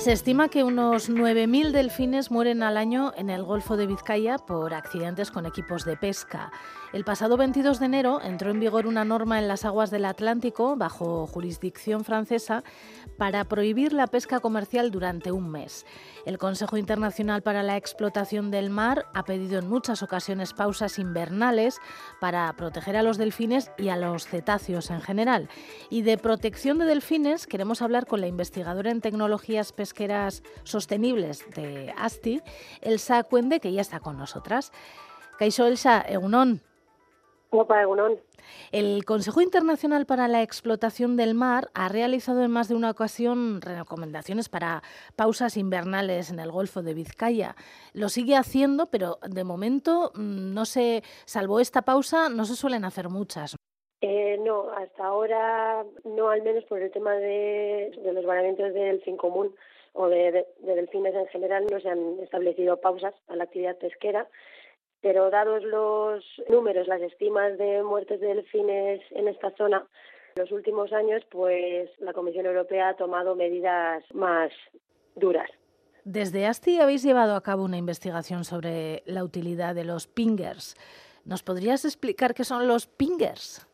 Se estima que unos 9.000 delfines mueren al año en el Golfo de Vizcaya por accidentes con equipos de pesca. El pasado 22 de enero entró en vigor una norma en las aguas del Atlántico, bajo jurisdicción francesa, para prohibir la pesca comercial durante un mes. El Consejo Internacional para la Explotación del Mar ha pedido en muchas ocasiones pausas invernales para proteger a los delfines y a los cetáceos en general. Y de protección de delfines queremos hablar con la investigadora en tecnologías pesqueras sostenibles de ASTI, Elsa Cuende, que ya está con nosotras. Caixo Elsa, Egunon. El Consejo Internacional para la Explotación del Mar ha realizado en más de una ocasión recomendaciones para pausas invernales en el Golfo de Vizcaya. Lo sigue haciendo, pero de momento mm, no se, salvo esta pausa, no se suelen hacer muchas. Eh, no, hasta ahora no, al menos por el tema de, los varamientos del delfín común o de delfines en general, no se han establecido pausas a la actividad pesquera pero dados los números, las estimas de muertes de delfines en esta zona, en los últimos años, pues la Comisión Europea ha tomado medidas más duras. Desde ASTI habéis llevado a cabo una investigación sobre la utilidad de los pingers. ¿Nos podrías explicar qué son los pingers?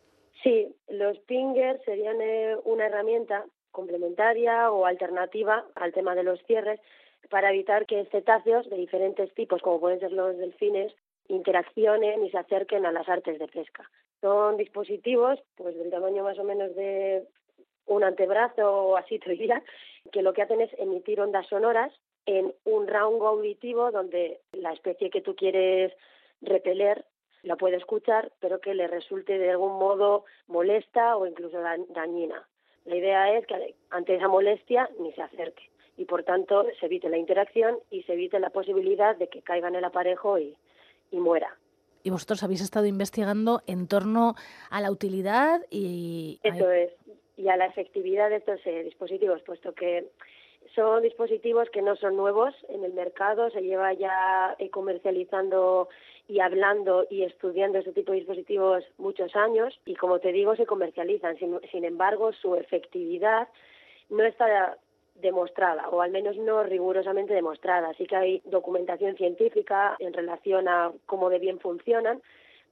Sí, los pingers serían eh, una herramienta complementaria o alternativa al tema de los cierres para evitar que cetáceos de diferentes tipos, como pueden ser los delfines, interaccionen y se acerquen a las artes de pesca. Son dispositivos pues del tamaño más o menos de un antebrazo o así te diría, que lo que hacen es emitir ondas sonoras en un rango auditivo donde la especie que tú quieres repeler la puede escuchar, pero que le resulte de algún modo molesta o incluso dañina. La idea es que ante esa molestia ni se acerque y por tanto se evite la interacción y se evite la posibilidad de que caiga en el aparejo y, y muera. Y vosotros habéis estado investigando en torno a la utilidad y... Eso es, y a la efectividad de estos eh, dispositivos, puesto que son dispositivos que no son nuevos en el mercado, se lleva ya eh, comercializando y hablando y estudiando este tipo de dispositivos muchos años y como te digo se comercializan. sin embargo, su efectividad no está demostrada, o al menos no rigurosamente demostrada. Así que hay documentación científica en relación a cómo de bien funcionan,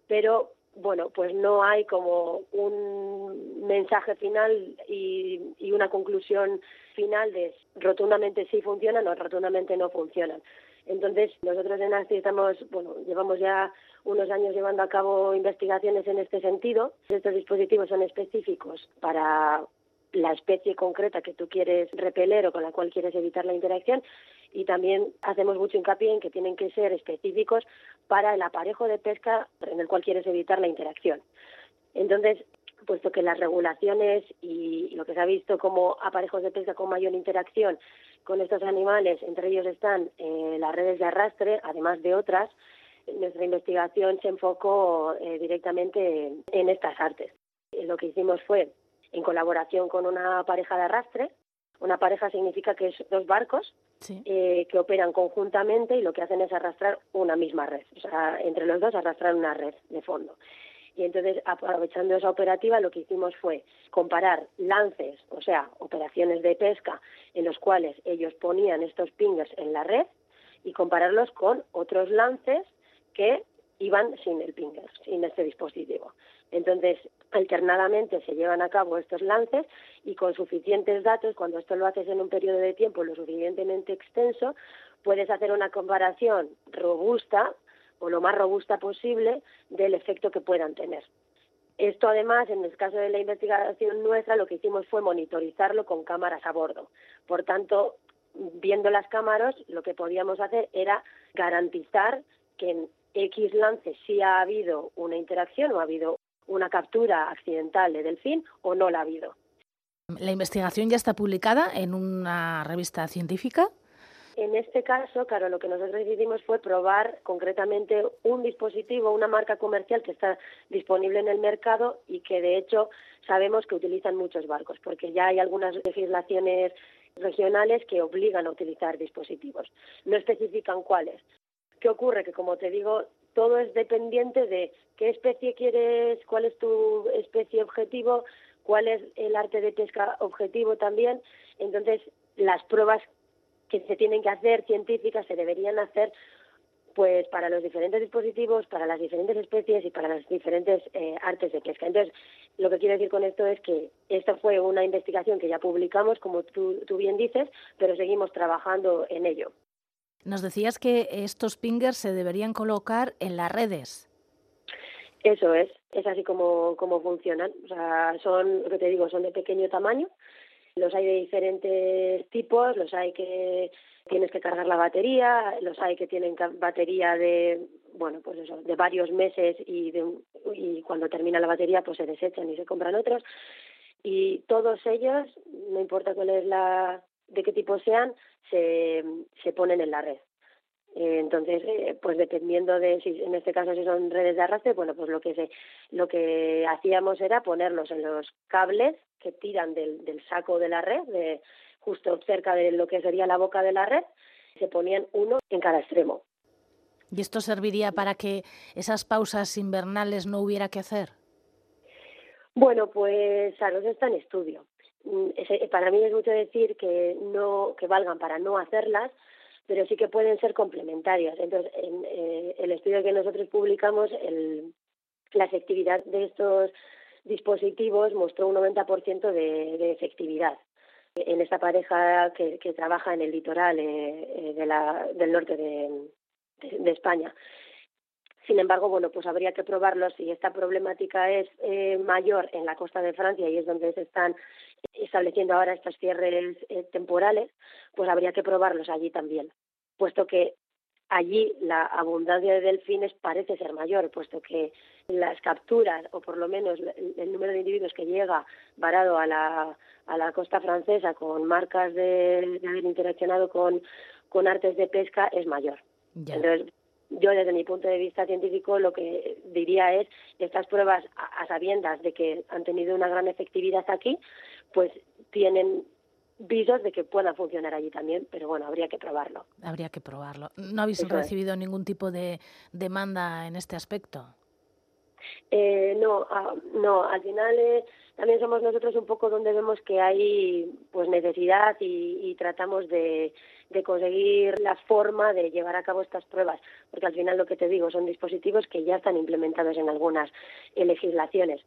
pero bueno, pues no hay como un mensaje final y, una conclusión final de rotundamente sí funcionan o rotundamente no funcionan. Entonces, nosotros en ASTI estamos, bueno, llevamos ya unos años llevando a cabo investigaciones en este sentido. Estos dispositivos son específicos para la especie concreta que tú quieres repeler o con la cual quieres evitar la interacción y también hacemos mucho hincapié en que tienen que ser específicos para el aparejo de pesca en el cual quieres evitar la interacción. Entonces, puesto que las regulaciones y lo que se ha visto como aparejos de pesca con mayor interacción con estos animales, entre ellos están eh, las redes de arrastre, además de otras, nuestra investigación se enfocó eh, directamente en estas artes. Lo que hicimos fue en colaboración con una pareja de arrastre. Una pareja significa que es dos barcos eh, que operan conjuntamente y lo que hacen es arrastrar una misma red. O sea, entre los dos arrastrar una red de fondo. Y entonces, aprovechando esa operativa, lo que hicimos fue comparar lances, o sea, operaciones de pesca en los cuales ellos ponían estos pingers en la red y compararlos con otros lances que iban sin el pinger, sin este dispositivo. Entonces, alternadamente se llevan a cabo estos lances y con suficientes datos, cuando esto lo haces en un periodo de tiempo lo suficientemente extenso, puedes hacer una comparación robusta o lo más robusta posible del efecto que puedan tener. Esto además, en el caso de la investigación nuestra, lo que hicimos fue monitorizarlo con cámaras a bordo. Por tanto, viendo las cámaras, lo que podíamos hacer era garantizar que X lances sí ha habido una interacción o ha habido una captura accidental de delfín o no la ha habido. ¿La investigación ya está publicada en una revista científica? En este caso, claro, lo que nosotros decidimos fue probar concretamente un dispositivo, una marca comercial que está disponible en el mercado y que de hecho sabemos que utilizan muchos barcos, porque ya hay algunas legislaciones regionales que obligan a utilizar dispositivos. No especifican cuáles. ¿Qué ocurre? Que como te digo, todo es dependiente de qué especie quieres, cuál es tu especie objetivo, cuál es el arte de pesca objetivo también. Entonces, las pruebas que se tienen que hacer científicas se deberían hacer pues para los diferentes dispositivos, para las diferentes especies y para las diferentes eh, artes de pesca. Entonces, lo que quiero decir con esto es que esta fue una investigación que ya publicamos, como tú, tú bien dices, pero seguimos trabajando en ello. Nos decías que estos pingers se deberían colocar en las redes. Eso es, es así como, como funcionan. O sea, son, lo que te digo, son de pequeño tamaño. Los hay de diferentes tipos, los hay que tienes que cargar la batería, los hay que tienen batería de, bueno, pues eso, de varios meses y, de, y cuando termina la batería pues se desechan y se compran otros. Y todos ellos, no importa cuál es la, de qué tipo sean, se, se ponen en la red. Eh, entonces, eh, pues dependiendo de si en este caso si son redes de arrastre, bueno, pues lo que se, lo que hacíamos era ponerlos en los cables que tiran del, del saco de la red, de, justo cerca de lo que sería la boca de la red, se ponían uno en cada extremo. ¿Y esto serviría para que esas pausas invernales no hubiera que hacer? Bueno, pues a los está en estudio. Mm, para mí es mucho decir que no que valgan para no hacerlas, pero sí que pueden ser complementarias. Entonces, en eh, el estudio que nosotros publicamos, el, la efectividad de estos dispositivos mostró un 90% de, de efectividad en esta pareja que, que trabaja en el litoral eh, eh, de la, del norte de, de, España. Sin embargo, bueno, pues habría que probarlo si esta problemática es eh, mayor en la costa de Francia y es donde se están estableciendo ahora estos cierres temporales, pues habría que probarlos allí también, puesto que allí la abundancia de delfines parece ser mayor, puesto que las capturas, o por lo menos el número de individuos que llega varado a la, a la costa francesa con marcas de, haber interaccionado con, con artes de pesca, es mayor. Entonces, yo desde mi punto de vista científico lo que diría es estas pruebas a sabiendas de que han tenido una gran efectividad aquí, pues tienen visos de que pueda funcionar allí también, pero bueno, habría que probarlo. Habría que probarlo. ¿No habéis recibido ningún tipo de demanda en este aspecto? Eh, no, ah, no, al final eh, también somos nosotros un poco donde vemos que hay pues necesidad y, y tratamos de, conseguir la forma de llevar a cabo estas pruebas, porque al final lo que te digo son dispositivos que ya están implementados en algunas eh, legislaciones.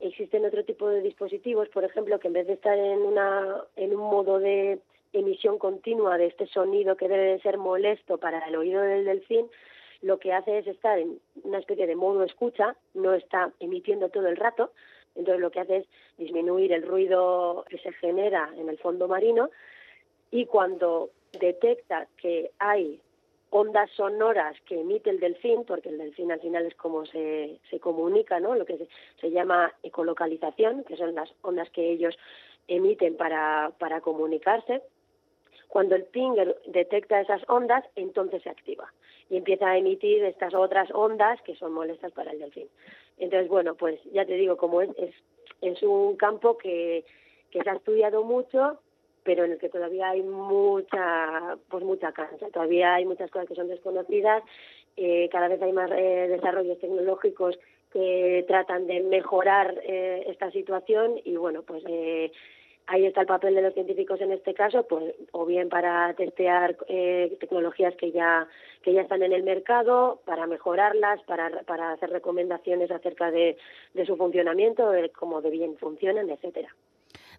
Existen otro tipo de dispositivos, por ejemplo, que en vez de estar en, una, en un modo de emisión continua de este sonido que debe de ser molesto para el oído del delfín, lo que hace es estar en una especie de modo escucha, no está emitiendo todo el rato, entonces lo que hace es disminuir el ruido que se genera en el fondo marino y cuando detecta que hay ondas sonoras que emite el delfín, porque el delfín al final es como se, se comunica, ¿no? Lo que se, llama ecolocalización, que son las ondas que ellos emiten para, para comunicarse. Cuando el pinger detecta esas ondas, entonces se activa y empieza a emitir estas otras ondas que son molestas para el delfín. Entonces, bueno, pues ya te digo, como es, es, es un campo que, que se ha estudiado mucho, pero en el que todavía hay mucha, pues mucha cancha, todavía hay muchas cosas que son desconocidas, eh, cada vez hay más eh, desarrollos tecnológicos que tratan de mejorar eh, esta situación y bueno, pues eh, ahí está el papel de los científicos en este caso, pues o bien para testear eh, tecnologías que ya que ya están en el mercado, para mejorarlas, para, para hacer recomendaciones acerca de, de su funcionamiento, de cómo de bien funcionan, etcétera.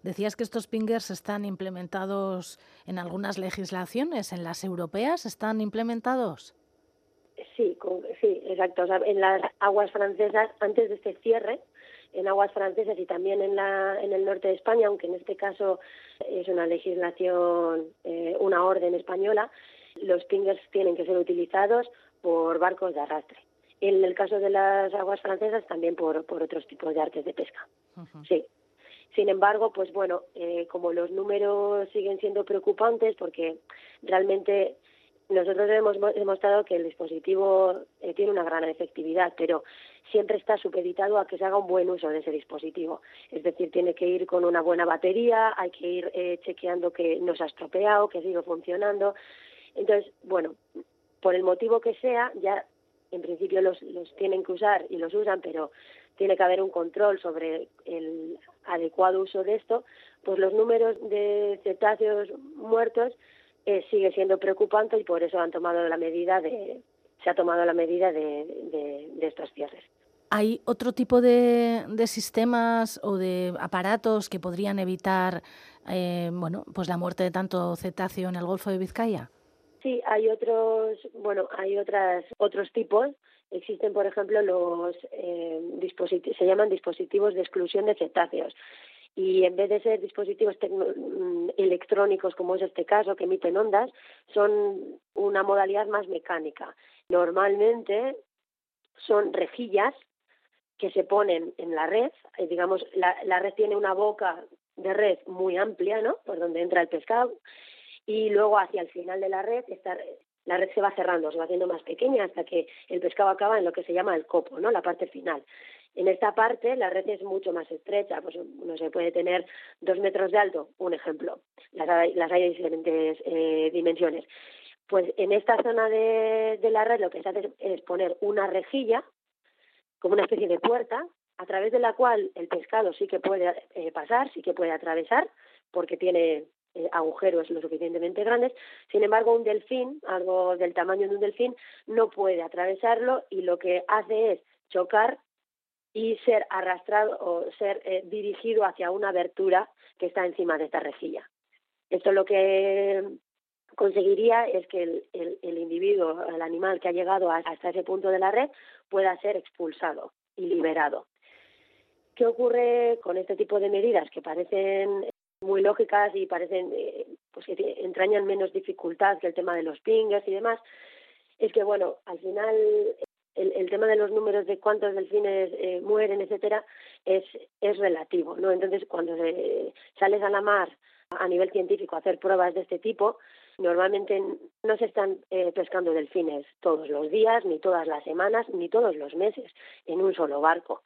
Decías que estos pingers están implementados en algunas legislaciones, en las europeas, ¿están implementados? Sí, sí, exacto. en las aguas francesas, antes de este cierre, en aguas francesas y también en, la, en el norte de España, aunque en este caso es una legislación, eh, una orden española, los pingers tienen que ser utilizados por barcos de arrastre. En el caso de las aguas francesas, también por, por otros tipos de artes de pesca. Sí. Sin embargo, pues bueno, eh, como los números siguen siendo preocupantes, porque realmente nosotros hemos demostrado que el dispositivo eh, tiene una gran efectividad, pero siempre está supeditado a que se haga un buen uso de ese dispositivo. Es decir, tiene que ir con una buena batería, hay que ir eh, chequeando que no se ha estropeado, que sigue funcionando. Entonces, bueno, por el motivo que sea, ya en principio los, los tienen que usar y los usan, pero tiene que haber un control sobre el adecuado uso de esto, pues los números de cetáceos muertos eh, sigue siendo preocupante y por eso han tomado la medida de, se ha tomado la medida de, de, estos cierres. ¿Hay otro tipo de, de, sistemas o de aparatos que podrían evitar eh, bueno, pues la muerte de tanto cetáceo en el Golfo de Vizcaya? Sí, hay otros, bueno, hay otras, otros tipos. Existen, por ejemplo, los eh, dispositivos, se llaman dispositivos de exclusión de cetáceos. Y en vez de ser dispositivos mm, electrónicos, como es este caso, que emiten ondas, son una modalidad más mecánica. Normalmente son rejillas que se ponen en la red, eh, digamos, la, la red tiene una boca de red muy amplia, ¿no? Por donde entra el pescado, y luego hacia el final de la red esta, la red se va cerrando, se va haciendo más pequeña hasta que el pescado acaba en lo que se llama el copo, ¿no? La parte final. En esta parte la red es mucho más estrecha, pues no se puede tener dos metros de alto, un ejemplo. Las hay, las hay de diferentes eh, dimensiones. Pues en esta zona de, de la red lo que se hace es poner una rejilla, como una especie de puerta, a través de la cual el pescado sí que puede eh, pasar, sí que puede atravesar, porque tiene eh, agujeros lo suficientemente grandes. Sin embargo, un delfín, algo del tamaño de un delfín, no puede atravesarlo y lo que hace es chocar y ser arrastrado o ser eh, dirigido hacia una abertura que está encima de esta rejilla. Esto lo que conseguiría es que el, el, el individuo, el animal que ha llegado hasta ese punto de la red, pueda ser expulsado y liberado. ¿Qué ocurre con este tipo de medidas que parecen muy lógicas y parecen eh, pues que entrañan menos dificultad que el tema de los pingers y demás, es que bueno, al final el, el tema de los números de cuántos delfines eh, mueren, etcétera, es, es relativo, ¿no? Entonces, cuando sales a la mar a nivel científico a hacer pruebas de este tipo, normalmente no se están eh, pescando delfines todos los días, ni todas las semanas, ni todos los meses en un solo barco.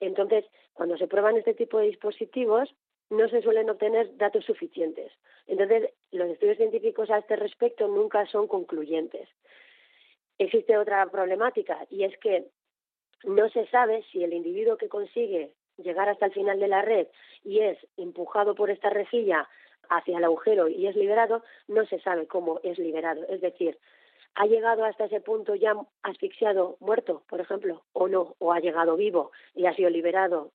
Entonces, cuando se prueban este tipo de dispositivos, no se suelen obtener datos suficientes. Entonces, los estudios científicos a este respecto nunca son concluyentes. Existe otra problemática y es que no se sabe si el individuo que consigue llegar hasta el final de la red y es empujado por esta rejilla hacia el agujero y es liberado, no se sabe cómo es liberado. Es decir, ha llegado hasta ese punto ya asfixiado, muerto, por ejemplo, o no, o ha llegado vivo y ha sido liberado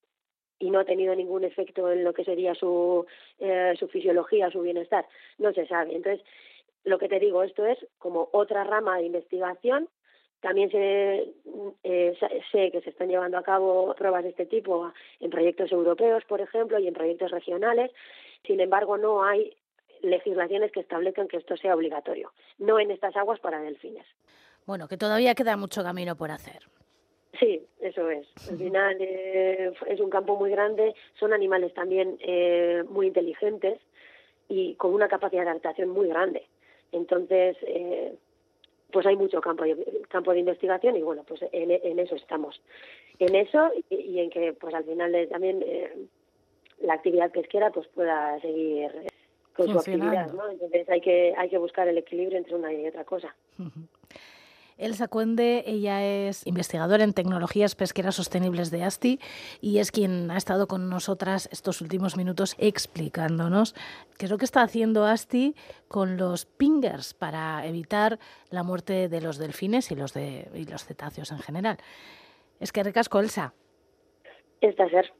y no ha tenido ningún efecto en lo que sería su, eh, su fisiología, su bienestar, no se sabe. Entonces, lo que te digo, esto es como otra rama de investigación. También sé, eh, sé que se están llevando a cabo pruebas de este tipo en proyectos europeos, por ejemplo, y en proyectos regionales. Sin embargo, no hay legislaciones que establezcan que esto sea obligatorio, no en estas aguas para delfines. Bueno, que todavía queda mucho camino por hacer. Sí, eso es. Al final eh, es un campo muy grande, son animales también eh, muy inteligentes y con una capacidad de adaptación muy grande. Entonces, eh, pues hay mucho campo, campo de investigación y bueno, pues en, eso estamos. En eso y, en que pues al final también la actividad pesquera pues pueda seguir con su actividad, ¿no? Entonces hay que, hay que buscar el equilibrio entre una y otra cosa. Elsa Cuende, ella es investigadora en tecnologías pesqueras sostenibles de ASTI y es quien ha estado con nosotras estos últimos minutos explicándonos qué es lo que está haciendo ASTI con los pingers para evitar la muerte de los delfines y los, de, y los cetáceos en general. Es que recasco, Elsa. Ser.